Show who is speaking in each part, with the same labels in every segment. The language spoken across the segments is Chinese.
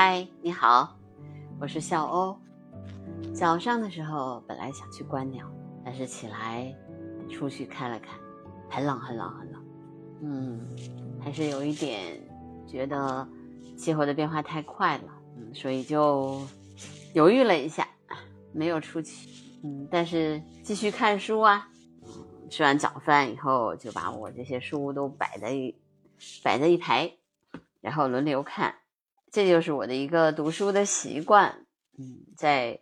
Speaker 1: 嗨，你好，我是笑欧。早上的时候本来想去观鸟，但是起来出去看了看，很冷很冷很冷。嗯，还是有一点觉得气候的变化太快了，嗯，所以就犹豫了一下，没有出去。嗯，但是继续看书啊。吃完早饭以后，就把我这些书都摆在摆在一排，然后轮流看。这就是我的一个读书的习惯。嗯，在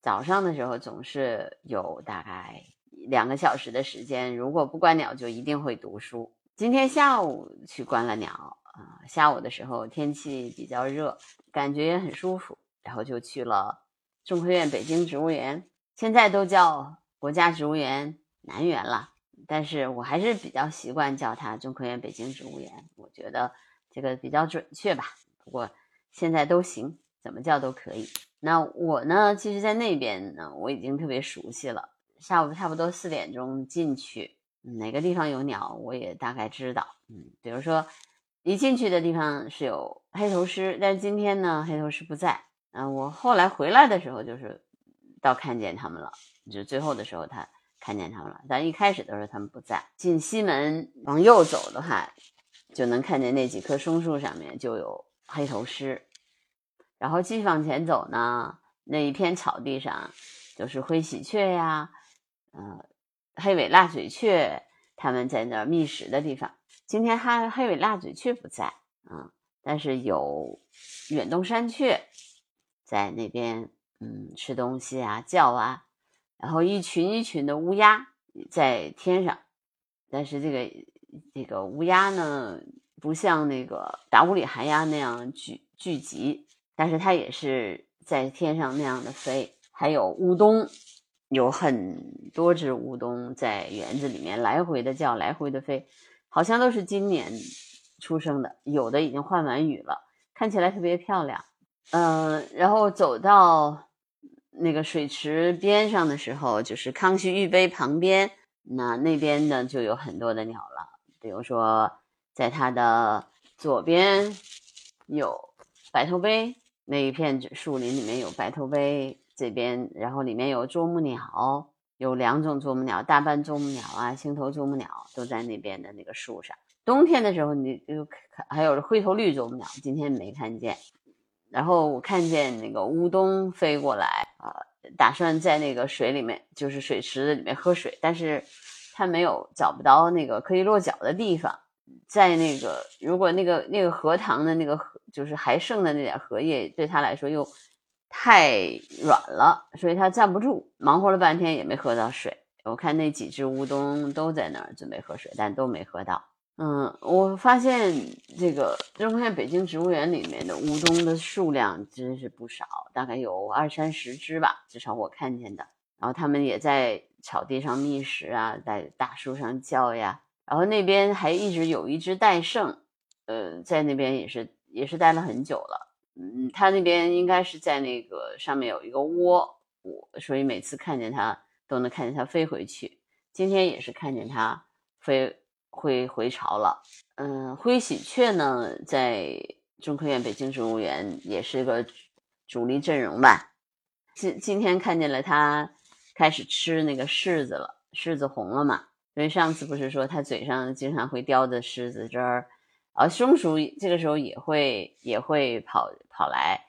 Speaker 1: 早上的时候总是有大概两个小时的时间，如果不观鸟，就一定会读书。今天下午去观了鸟啊，下午的时候天气比较热，感觉也很舒服，然后就去了中科院北京植物园，现在都叫国家植物园。南园了，但是我还是比较习惯叫它中科院北京植物园，我觉得这个比较准确吧。不过现在都行，怎么叫都可以。那我呢，其实，在那边呢，我已经特别熟悉了。下午差不多四点钟进去，哪个地方有鸟，我也大概知道。嗯，比如说一进去的地方是有黑头狮，但是今天呢，黑头狮不在。嗯，我后来回来的时候，就是到看见他们了，就最后的时候他。看见他们了，但一开始的时候他们不在。进西门往右走的话，就能看见那几棵松树上面就有黑头狮。然后继续往前走呢，那一片草地上就是灰喜鹊呀，呃，黑尾蜡嘴雀，他们在那儿觅食的地方。今天黑黑尾蜡嘴雀不在啊，但是有远东山雀在那边，嗯，吃东西啊，叫啊。然后一群一群的乌鸦在天上，但是这个这个乌鸦呢，不像那个达乌里寒鸦那样聚聚集，但是它也是在天上那样的飞。还有乌冬，有很多只乌冬在园子里面来回的叫，来回的飞，好像都是今年出生的，有的已经换完羽了，看起来特别漂亮。嗯，然后走到。那个水池边上的时候，就是康熙御碑旁边，那那边呢就有很多的鸟了。比如说，在它的左边有白头鹎，那一片树林里面有白头鹎。这边，然后里面有啄木鸟，有两种啄木鸟，大斑啄木鸟啊，青头啄木鸟都在那边的那个树上。冬天的时候，你就看还有灰头绿啄木鸟，今天没看见。然后我看见那个乌冬飞过来啊，打算在那个水里面，就是水池子里面喝水，但是它没有找不到那个可以落脚的地方，在那个如果那个那个荷塘的那个，就是还剩的那点荷叶，对它来说又太软了，所以它站不住，忙活了半天也没喝到水。我看那几只乌冬都在那儿准备喝水，但都没喝到。嗯，我发现这个中科院北京植物园里面的乌冬的数量真是不少，大概有二三十只吧，至少我看见的。然后他们也在草地上觅食啊，在大树上叫呀。然后那边还一直有一只戴胜，呃，在那边也是也是待了很久了。嗯，他那边应该是在那个上面有一个窝，我所以每次看见它都能看见它飞回去。今天也是看见它飞。会回巢了，嗯，灰喜鹊呢，在中科院北京植物园也是个主力阵容吧。今今天看见了它开始吃那个柿子了，柿子红了嘛？所以上次不是说它嘴上经常会叼着柿子汁儿，啊，松鼠这个时候也会也会跑跑来，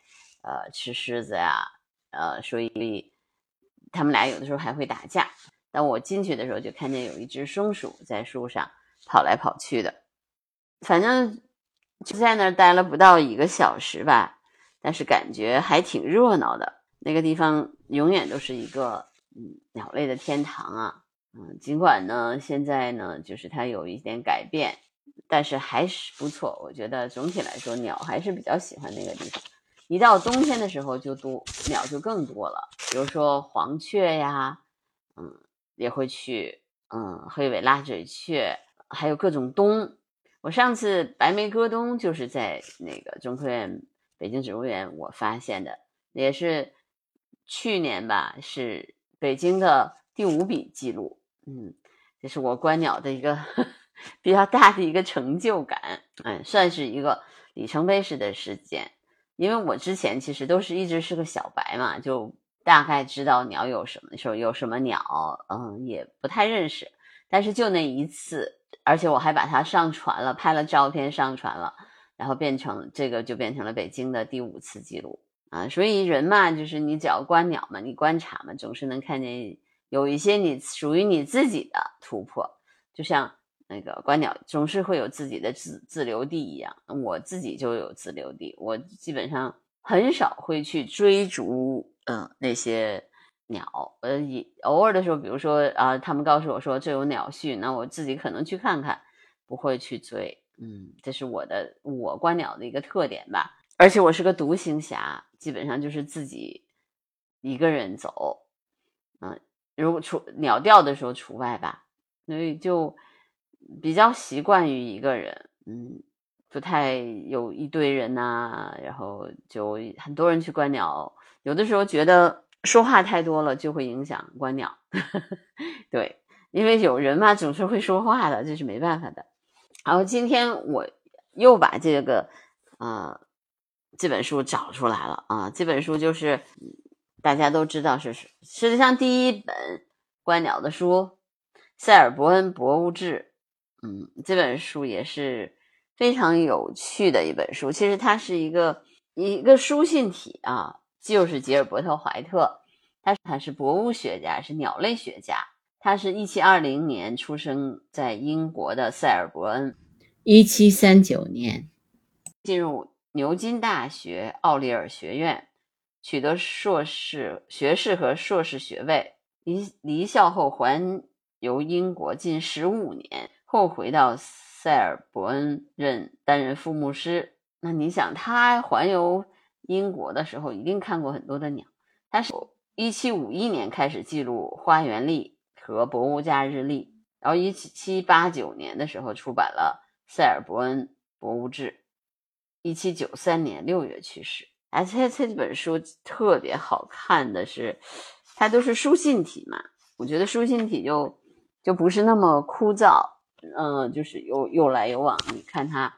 Speaker 1: 呃，吃狮子呀，呃，所以他们俩有的时候还会打架。但我进去的时候就看见有一只松鼠在树上。跑来跑去的，反正就在那儿待了不到一个小时吧，但是感觉还挺热闹的。那个地方永远都是一个嗯鸟类的天堂啊，嗯，尽管呢现在呢就是它有一点改变，但是还是不错。我觉得总体来说鸟还是比较喜欢那个地方。一到冬天的时候就多鸟就更多了，比如说黄雀呀，嗯，也会去，嗯，黑尾蜡嘴雀。还有各种冬，我上次白眉歌冬就是在那个中科院北京植物园我发现的，也是去年吧，是北京的第五笔记录。嗯，这是我观鸟的一个比较大的一个成就感，嗯，算是一个里程碑式的事件。因为我之前其实都是一直是个小白嘛，就大概知道鸟有什么，说有什么鸟，嗯，也不太认识。但是就那一次，而且我还把它上传了，拍了照片上传了，然后变成这个就变成了北京的第五次记录啊。所以人嘛，就是你只要观鸟嘛，你观察嘛，总是能看见有一些你属于你自己的突破，就像。那个观鸟总是会有自己的自自留地一样，我自己就有自留地，我基本上很少会去追逐，嗯，那些鸟，呃，也偶尔的时候，比如说啊，他们告诉我说这有鸟讯，那我自己可能去看看，不会去追，嗯，这是我的我观鸟的一个特点吧，而且我是个独行侠，基本上就是自己一个人走，嗯，如果除鸟调的时候除外吧，所以就。比较习惯于一个人，嗯，不太有一堆人呐，然后就很多人去观鸟，有的时候觉得说话太多了就会影响观鸟，对，因为有人嘛总是会说话的，这是没办法的。然后今天我又把这个呃这本书找出来了啊，这本书就是大家都知道是世界上第一本观鸟的书，《塞尔伯恩博物志》。嗯，这本书也是非常有趣的一本书。其实它是一个一个书信体啊，就是吉尔伯特·怀特，他他是博物学家，是鸟类学家。他是一七二零年出生在英国的塞尔伯恩，一七三九年进入牛津大学奥利尔学院，取得硕士学士和硕士学位。离离校后环游英国近十五年。后回到塞尔伯恩任担任副牧师。那你想，他环游英国的时候，一定看过很多的鸟。他是一七五一年开始记录花园历和博物家日历，然后一七八九年的时候出版了《塞尔伯恩博物志》，一七九三年六月去世。而且这本书特别好看的是，它都是书信体嘛，我觉得书信体就就不是那么枯燥。嗯，就是有有来有往，你看他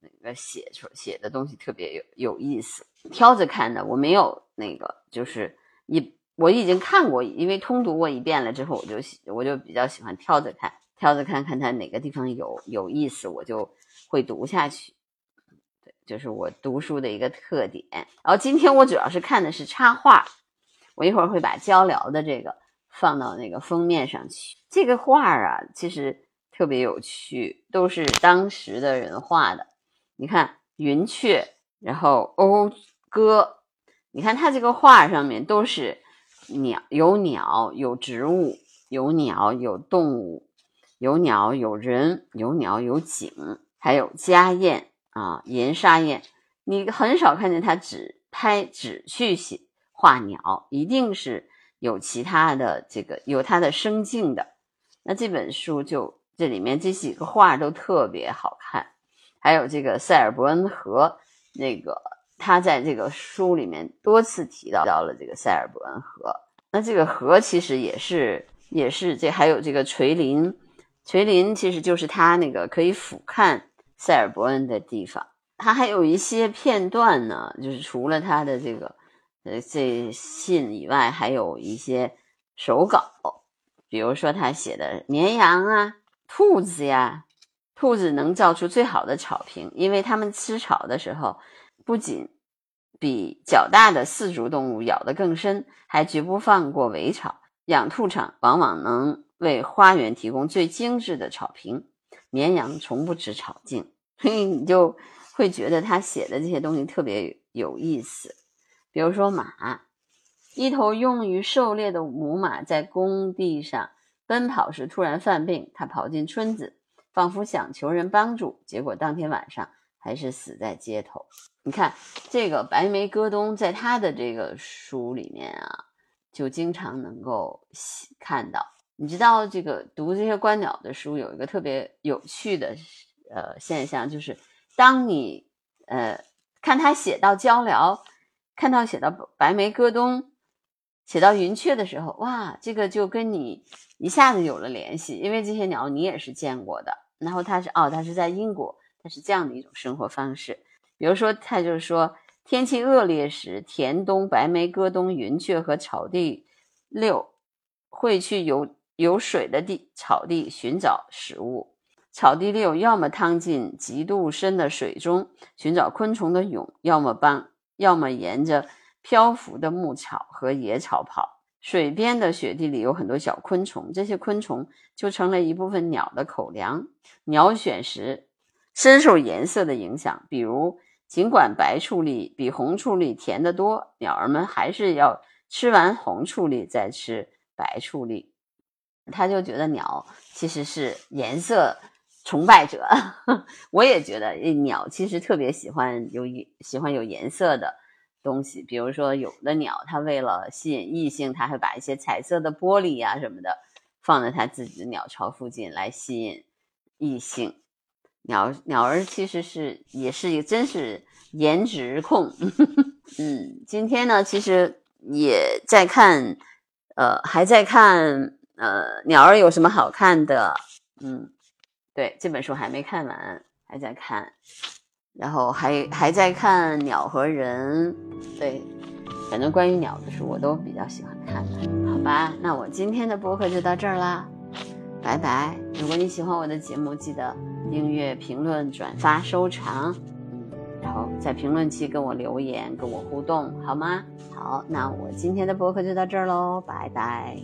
Speaker 1: 那个写出写的东西特别有有意思，挑着看的。我没有那个，就是一我已经看过，因为通读过一遍了之后，我就喜我就比较喜欢挑着看，挑着看看它哪个地方有有意思，我就会读下去。就是我读书的一个特点。然后今天我主要是看的是插画，我一会儿会把交聊的这个放到那个封面上去。这个画啊，其实。特别有趣，都是当时的人画的。你看云雀，然后讴歌，你看它这个画上面都是鸟，有鸟，有植物，有鸟，有动物，有鸟，有人，有鸟，有景，还有家宴啊，岩沙燕。你很少看见他只拍只去写画鸟，一定是有其他的这个有它的生境的。那这本书就。这里面这几个画都特别好看，还有这个塞尔伯恩河，那个他在这个书里面多次提到到了这个塞尔伯恩河。那这个河其实也是也是这还有这个垂林，垂林其实就是他那个可以俯瞰塞尔伯恩的地方。他还有一些片段呢，就是除了他的这个呃这信以外，还有一些手稿，比如说他写的绵羊啊。兔子呀，兔子能造出最好的草坪，因为它们吃草的时候，不仅比较大的四足动物咬得更深，还绝不放过尾草。养兔场往往能为花园提供最精致的草坪。绵羊从不吃草茎，所以你就会觉得他写的这些东西特别有意思。比如说马，一头用于狩猎的母马在工地上。奔跑时突然犯病，他跑进村子，仿佛想求人帮助，结果当天晚上还是死在街头。你看这个白眉戈东，在他的这个书里面啊，就经常能够看到。你知道，这个读这些观鸟的书有一个特别有趣的呃现象，就是当你呃看他写到鹪鹩，看到写到白眉戈东。写到云雀的时候，哇，这个就跟你一下子有了联系，因为这些鸟你也是见过的。然后它是哦，它是在英国，它是这样的一种生活方式。比如说，他就是说，天气恶劣时，田东、白眉歌东、云雀和草地六会去游有水的地草地寻找食物。草地六要么趟进极度深的水中寻找昆虫的蛹，要么帮，要么沿着漂浮的牧草和野草跑。水边的雪地里有很多小昆虫，这些昆虫就成了一部分鸟的口粮。鸟选食深受颜色的影响，比如，尽管白醋栗比红醋栗甜得多，鸟儿们还是要吃完红醋栗再吃白醋栗。他就觉得鸟其实是颜色崇拜者，我也觉得鸟其实特别喜欢有喜欢有颜色的。东西，比如说有的鸟，它为了吸引异性，它会把一些彩色的玻璃呀什么的放在它自己的鸟巢附近来吸引异性。鸟鸟儿其实是也是一个真是颜值控。嗯，今天呢，其实也在看，呃，还在看，呃，鸟儿有什么好看的？嗯，对，这本书还没看完，还在看。然后还还在看鸟和人，对，反正关于鸟的书我都比较喜欢看，好吧？那我今天的播客就到这儿啦，拜拜！如果你喜欢我的节目，记得订阅、评论、转发、收藏，嗯，然后在评论区跟我留言，跟我互动，好吗？好，那我今天的播客就到这儿喽，拜拜。